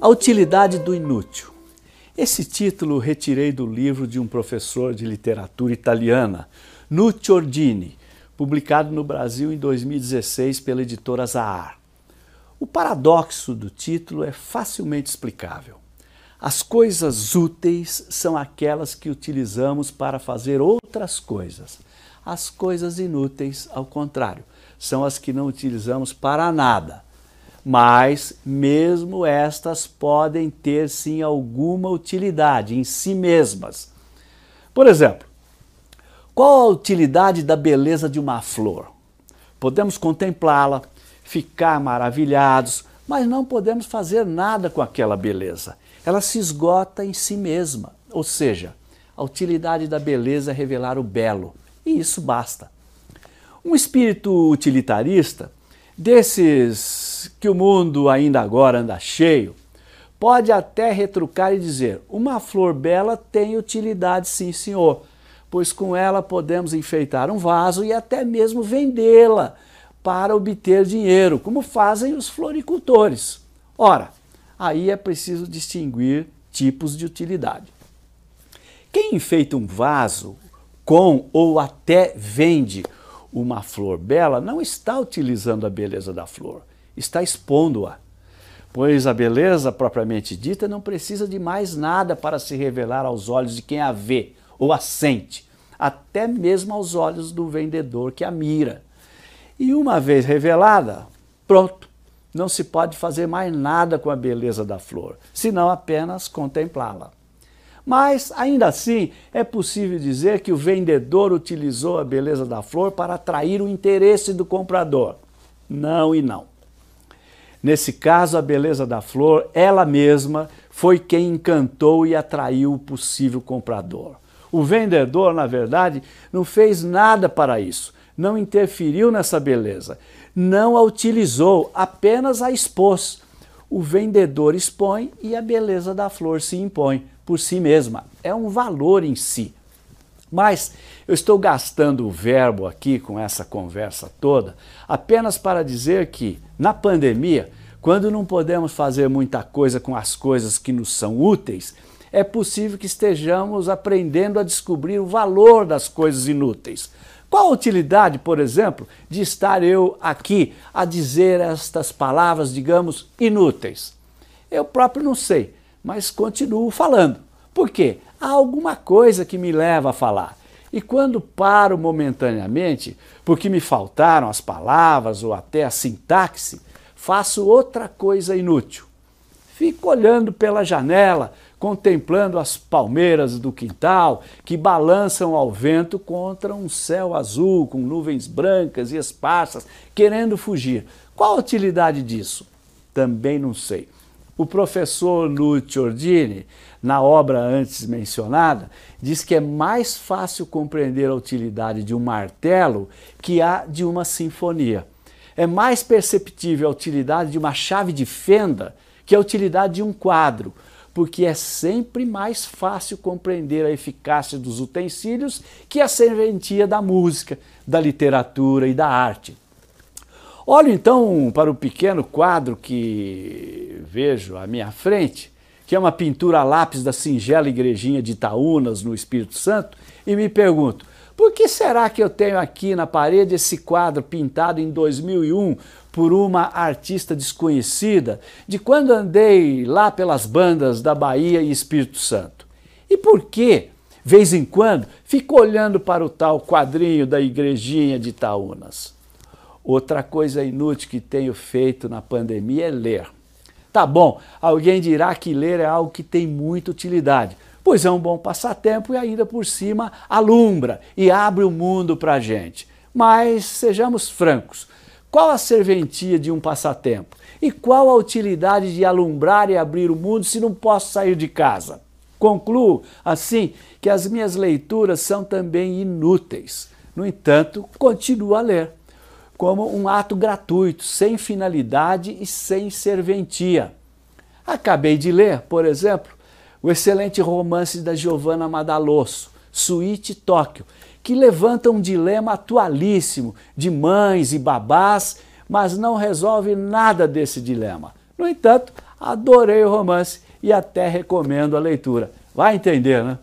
A utilidade do inútil. Esse título retirei do livro de um professor de literatura italiana, Nuccio Ordini, publicado no Brasil em 2016 pela editora Zahar. O paradoxo do título é facilmente explicável. As coisas úteis são aquelas que utilizamos para fazer outras coisas. As coisas inúteis, ao contrário, são as que não utilizamos para nada. Mas, mesmo estas podem ter sim alguma utilidade em si mesmas. Por exemplo, qual a utilidade da beleza de uma flor? Podemos contemplá-la, ficar maravilhados, mas não podemos fazer nada com aquela beleza. Ela se esgota em si mesma, ou seja, a utilidade da beleza é revelar o belo, e isso basta. Um espírito utilitarista, desses que o mundo ainda agora anda cheio, pode até retrucar e dizer: uma flor bela tem utilidade, sim, senhor, pois com ela podemos enfeitar um vaso e até mesmo vendê-la para obter dinheiro, como fazem os floricultores. Ora, aí é preciso distinguir tipos de utilidade. Quem enfeita um vaso com ou até vende uma flor bela não está utilizando a beleza da flor, está expondo-a. Pois a beleza propriamente dita não precisa de mais nada para se revelar aos olhos de quem a vê ou a sente, até mesmo aos olhos do vendedor que a mira. E uma vez revelada, pronto, não se pode fazer mais nada com a beleza da flor, senão apenas contemplá-la. Mas, ainda assim, é possível dizer que o vendedor utilizou a beleza da flor para atrair o interesse do comprador. Não e não. Nesse caso, a beleza da flor, ela mesma, foi quem encantou e atraiu o possível comprador. O vendedor, na verdade, não fez nada para isso não interferiu nessa beleza, não a utilizou, apenas a expôs. O vendedor expõe e a beleza da flor se impõe por si mesma. É um valor em si. Mas eu estou gastando o verbo aqui com essa conversa toda apenas para dizer que, na pandemia, quando não podemos fazer muita coisa com as coisas que nos são úteis, é possível que estejamos aprendendo a descobrir o valor das coisas inúteis. Qual a utilidade, por exemplo, de estar eu aqui a dizer estas palavras, digamos, inúteis? Eu próprio não sei, mas continuo falando. Por quê? Há alguma coisa que me leva a falar. E quando paro momentaneamente, porque me faltaram as palavras ou até a sintaxe, faço outra coisa inútil. Fico olhando pela janela, contemplando as palmeiras do quintal que balançam ao vento contra um céu azul com nuvens brancas e esparsas, querendo fugir. Qual a utilidade disso? Também não sei. O professor Lucio Ordini, na obra antes mencionada, diz que é mais fácil compreender a utilidade de um martelo que a de uma sinfonia. É mais perceptível a utilidade de uma chave de fenda que a utilidade de um quadro, porque é sempre mais fácil compreender a eficácia dos utensílios que a serventia da música, da literatura e da arte. Olho então para o pequeno quadro que vejo à minha frente, que é uma pintura a lápis da singela igrejinha de Itaúnas, no Espírito Santo, e me pergunto: por que será que eu tenho aqui na parede esse quadro pintado em 2001 por uma artista desconhecida de quando andei lá pelas bandas da Bahia e Espírito Santo? E por que, vez em quando, fico olhando para o tal quadrinho da igrejinha de Itaúnas? Outra coisa inútil que tenho feito na pandemia é ler. Tá bom, alguém dirá que ler é algo que tem muita utilidade pois é um bom passatempo e ainda por cima alumbra e abre o mundo para a gente. Mas sejamos francos, qual a serventia de um passatempo? E qual a utilidade de alumbrar e abrir o mundo se não posso sair de casa? Concluo, assim, que as minhas leituras são também inúteis. No entanto, continuo a ler, como um ato gratuito, sem finalidade e sem serventia. Acabei de ler, por exemplo, o excelente romance da Giovanna Madalosso Suíte Tóquio, que levanta um dilema atualíssimo de mães e babás, mas não resolve nada desse dilema. No entanto, adorei o romance e até recomendo a leitura. Vai entender, né?